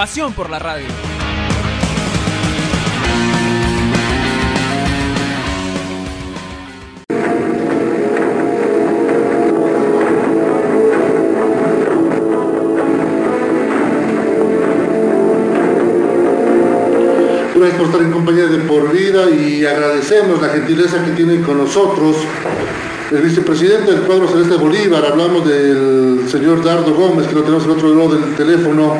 Pasión por la radio. Gracias por estar en compañía de Por Vida y agradecemos la gentileza que tiene con nosotros el vicepresidente del cuadro celeste Bolívar. Hablamos del señor Dardo Gómez, que lo tenemos al otro lado del teléfono,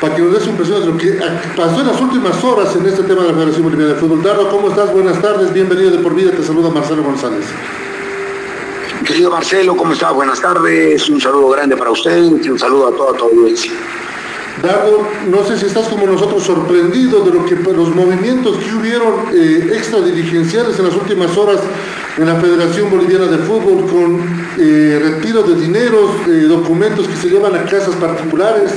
para que nos des un impresión de lo que pasó en las últimas horas en este tema de la Federación Boliviana de Fútbol. Dardo, ¿cómo estás? Buenas tardes, bienvenido de Por Vida, te saluda Marcelo González. Querido Marcelo, ¿cómo está? Buenas tardes, un saludo grande para usted y un saludo a toda tu audiencia. Dardo, no sé si estás como nosotros sorprendido de lo que los movimientos que hubieron eh, extradirigenciales en las últimas horas en la Federación Boliviana de Fútbol con eh, retiro de dineros, eh, documentos que se llevan a casas particulares.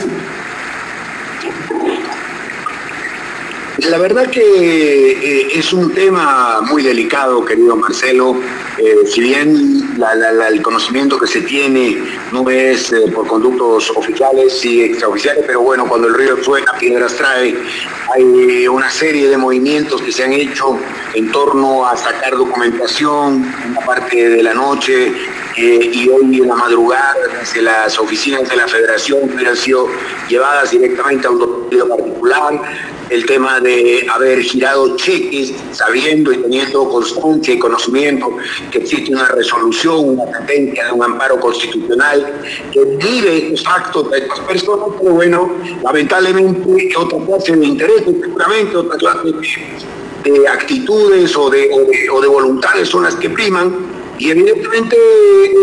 La verdad que eh, es un tema muy delicado, querido Marcelo. Eh, si bien el conocimiento que se tiene no es eh, por conductos oficiales y extraoficiales, pero bueno, cuando el río suena, piedras trae, hay una serie de movimientos que se han hecho en torno a sacar documentación en la parte de la noche y hoy en la madrugada desde las oficinas de la federación que han sido llevadas directamente a un domicilio particular, el tema de haber girado cheques sabiendo y teniendo constancia y conocimiento que existe una resolución, una sentencia de un amparo constitucional que vive estos actos de estas personas, pero bueno, lamentablemente otra clase de intereses, seguramente otra clase de, de actitudes o de, o de, o de voluntades son las que priman y evidentemente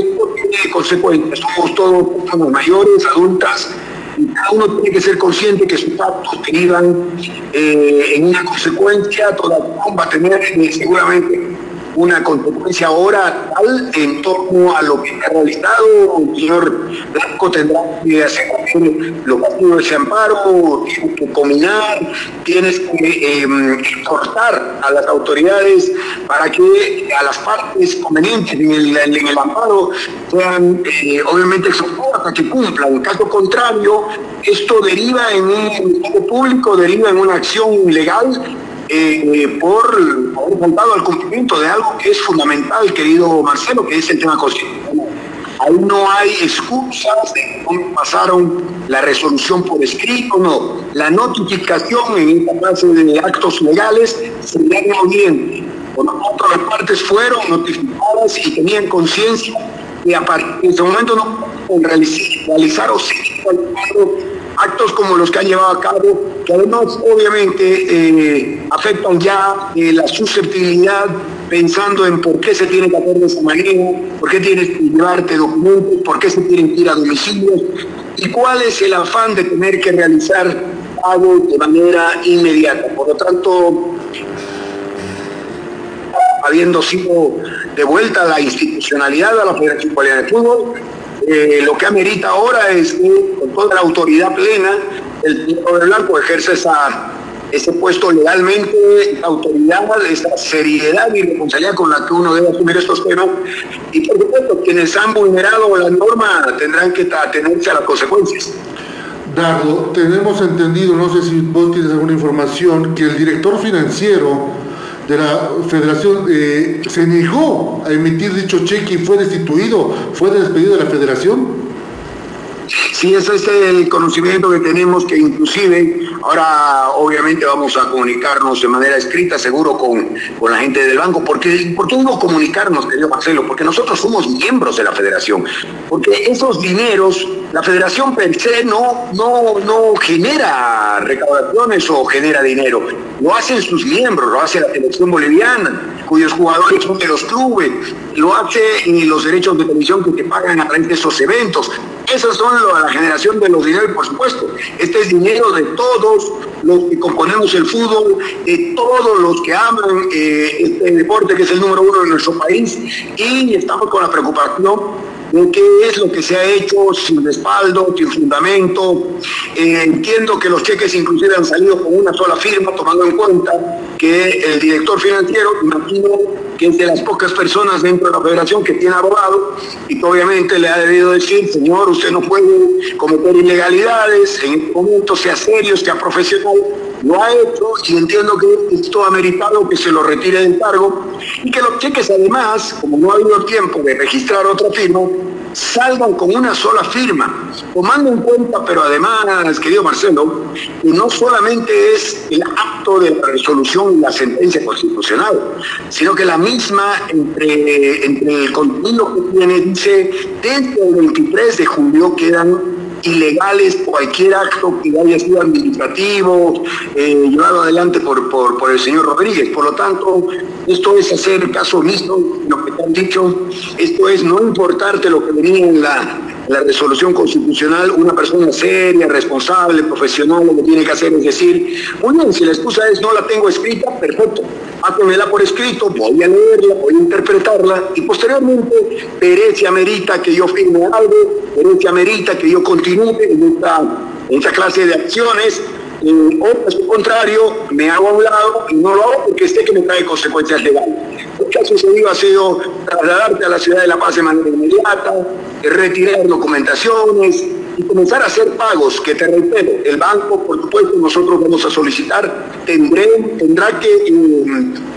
esto tiene consecuencias. Somos todos personas mayores, adultas, y cada uno tiene que ser consciente que sus actos derivan eh, en una consecuencia, toda va a tener eh, seguramente una consecuencia ahora tal en torno a lo que ha realizado. El señor Blanco tendrá que hacer los partidos de ese amparo, tienes que combinar, tienes que eh, exhortar a las autoridades para que a las partes convenientes en el, amparo sean eh, obviamente exhortadas a que cumplan. En caso contrario, esto deriva en un público, deriva en una acción ilegal eh, por haber faltado al cumplimiento de algo que es fundamental, querido Marcelo, que es el tema constitucional. Ahí no hay excusas de cómo pasaron la resolución por escrito, no. La notificación en esta clase de actos legales se le bien. Por lo tanto, las partes fueron notificadas y tenían conciencia que a partir de ese momento no realizar, realizar o seguir actos como los que han llevado a cabo, que además obviamente eh, afectan ya eh, la susceptibilidad pensando en por qué se tiene que hacer de esa manera, por qué tienes que llevarte documentos, por qué se tienen que ir a domicilios y cuál es el afán de tener que realizar algo de manera inmediata. Por lo tanto, habiendo sido devuelta la institucionalidad a la Federación Boliviana de Fútbol, eh, lo que amerita ahora es que con toda la autoridad plena el señor Blanco ejerce esa, ese puesto legalmente, la autoridad, esa seriedad y responsabilidad con la que uno debe asumir estos temas. Y por supuesto, quienes han vulnerado la norma tendrán que atenerse a las consecuencias. Dardo, tenemos entendido, no sé si vos tienes alguna información, que el director financiero de la federación eh, se negó a emitir dicho cheque y fue destituido, fue despedido de la federación. Sí, ese es el conocimiento que tenemos, que inclusive ahora obviamente vamos a comunicarnos de manera escrita, seguro con, con la gente del banco. porque ¿Por qué digo comunicarnos, querido Marcelo? Porque nosotros somos miembros de la federación. Porque esos dineros, la federación per no, no, no genera recaudaciones o genera dinero. Lo hacen sus miembros, lo hace la selección boliviana. Cuyos jugadores son de los clubes, lo hace en los derechos de televisión que te pagan a través de esos eventos. Esas son la generación de los dineros, por supuesto. Este es dinero de todos los que componemos el fútbol, de todos los que aman eh, este deporte que es el número uno de nuestro país y estamos con la preocupación qué es lo que se ha hecho sin respaldo, sin fundamento. Eh, entiendo que los cheques inclusive han salido con una sola firma, tomando en cuenta que el director financiero, imagino que es de las pocas personas dentro de la federación que tiene abogado y que obviamente le ha debido decir, señor, usted no puede cometer ilegalidades, en este momento sea serio, sea profesional, lo ha hecho y entiendo que esto ha meritado que se lo retire del cargo y que los cheques además, como no ha habido tiempo de registrar otra firma, salgan con una sola firma, tomando en cuenta, pero además, querido Marcelo, que no solamente es el acto de la resolución y la sentencia constitucional, sino que la misma entre, entre el contenido que tiene dice, desde el 23 de julio quedan ilegales cualquier acto que haya sido administrativo, eh, llevado adelante por, por, el señor Rodríguez. Por lo tanto, esto es hacer caso omiso, lo que te han dicho, esto es no importarte lo que venía en la, la resolución constitucional, una persona seria, responsable, profesional, lo que tiene que hacer es decir, muy bien, si la excusa es no la tengo escrita, perfecto, hágamela por escrito, voy a leerla, voy a interpretarla y posteriormente veré si amerita que yo firme algo, veré si amerita que yo continúe en esta clase de acciones o por su contrario, me hago a un lado y no lo hago porque sé que me trae consecuencias legales. Lo que ha sucedido ha sido trasladarte a la ciudad de La Paz de manera inmediata, retirar documentaciones y comenzar a hacer pagos, que te reitero, el banco, por supuesto, nosotros vamos a solicitar, tendré, tendrá que, eh,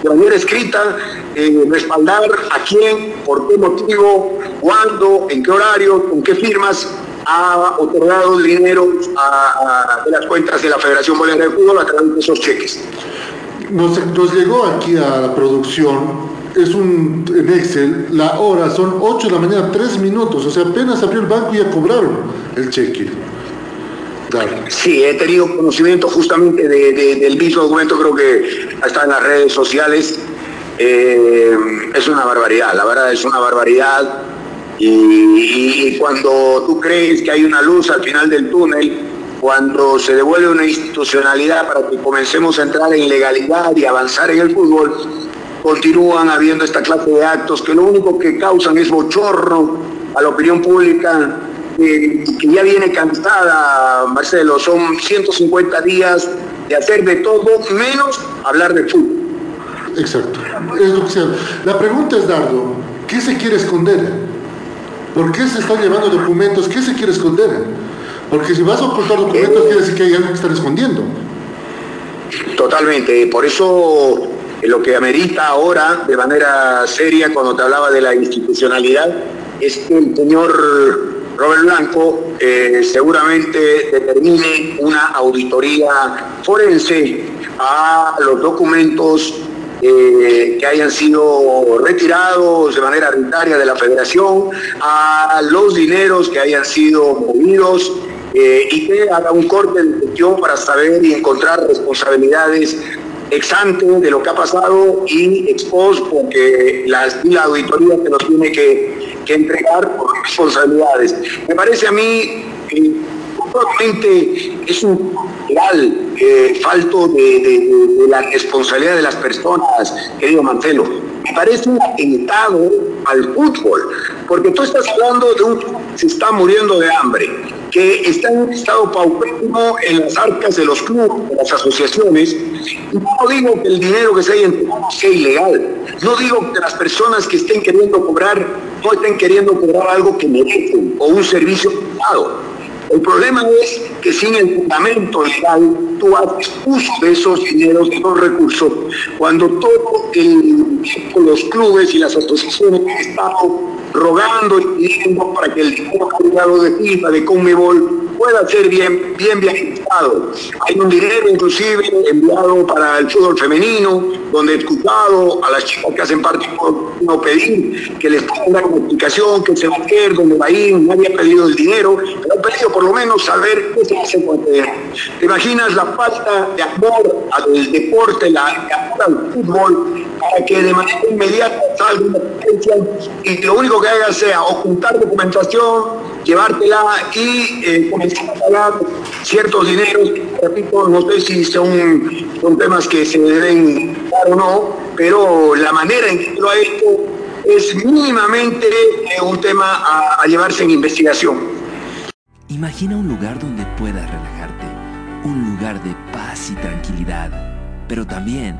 de manera escrita, eh, respaldar a quién, por qué motivo, cuándo, en qué horario, con qué firmas, ha otorgado dinero a, de las cuentas de la Federación Boliviana de Fútbol a través de esos cheques. Nos, llegó aquí a la producción, es un en Excel, la hora son 8 de la mañana, 3 minutos, o sea, apenas abrió el banco y ya cobraron el cheque. Sí, he tenido conocimiento justamente del mismo documento, creo que está en las redes sociales. Eh, es una barbaridad, la verdad es una barbaridad y, cuando tú crees que hay una luz al final del túnel, cuando se devuelve una institucionalidad para que comencemos a entrar en legalidad y avanzar en el fútbol, continúan habiendo esta clase de actos que lo único que causan es bochorno a la opinión pública, que ya viene cansada, Marcelo, son 150 días de hacer de todo menos hablar de fútbol. Exacto. La pregunta es, Dardo, ¿qué se quiere esconder? ¿Por qué se están llevando documentos? ¿Qué se quiere esconder? Porque si vas a ocultar documentos quiere decir que hay algo que están escondiendo. Totalmente. Por eso eh, lo que amerita ahora, de manera seria, cuando te hablaba de la institucionalidad, es que el señor Robert Blanco eh, seguramente determine una auditoría forense a los documentos eh, que hayan sido retirados de manera arbitraria de la federación, a los dineros que hayan sido movidos eh, y que haga un corte de gestión para saber y encontrar responsabilidades ex ante de lo que ha pasado y ex post, porque la, la auditoría se nos tiene que, que entregar por responsabilidades. Me parece a mí que probablemente es un real eh, falto de, la responsabilidad de las personas, querido Marcelo. Me parece un atentado al fútbol, porque tú estás hablando de un se está muriendo de hambre, que está en un estado paupérrimo en las arcas de los clubes, de las asociaciones, y no digo que el dinero que se haya entregado sea ilegal, no digo que las personas que estén queriendo cobrar no estén queriendo cobrar algo que merecen o un servicio privado. El problema es que sin el fundamento legal tú haces uso de esos dineros, de esos recursos, cuando todo el, los clubes y las asociaciones están rogando y pidiendo para que el dinero de FIFA, de Conmebol, pueda ser bien, bien Hay un dinero inclusive enviado para el fútbol femenino, donde he escuchado a las chicas que hacen parte no pedir que les dar una explicación, que se va a hacer, dónde va a ir, nadie ha pedido el dinero, pero han pedido por lo menos saber qué se hace con el ¿Te imaginas la falta de amor al deporte, la, fútbol, para que de manera inmediata salga una y lo único que haga sea ocultar documentación, llevártela y eh, comenzar a pagar ciertos dineros. Repito, no sé si son, son temas que se deben dar o no, pero la manera en que lo ha hecho es mínimamente eh, un tema a, a llevarse en investigación. Imagina un lugar donde puedas relajarte, un lugar de paz y tranquilidad, pero también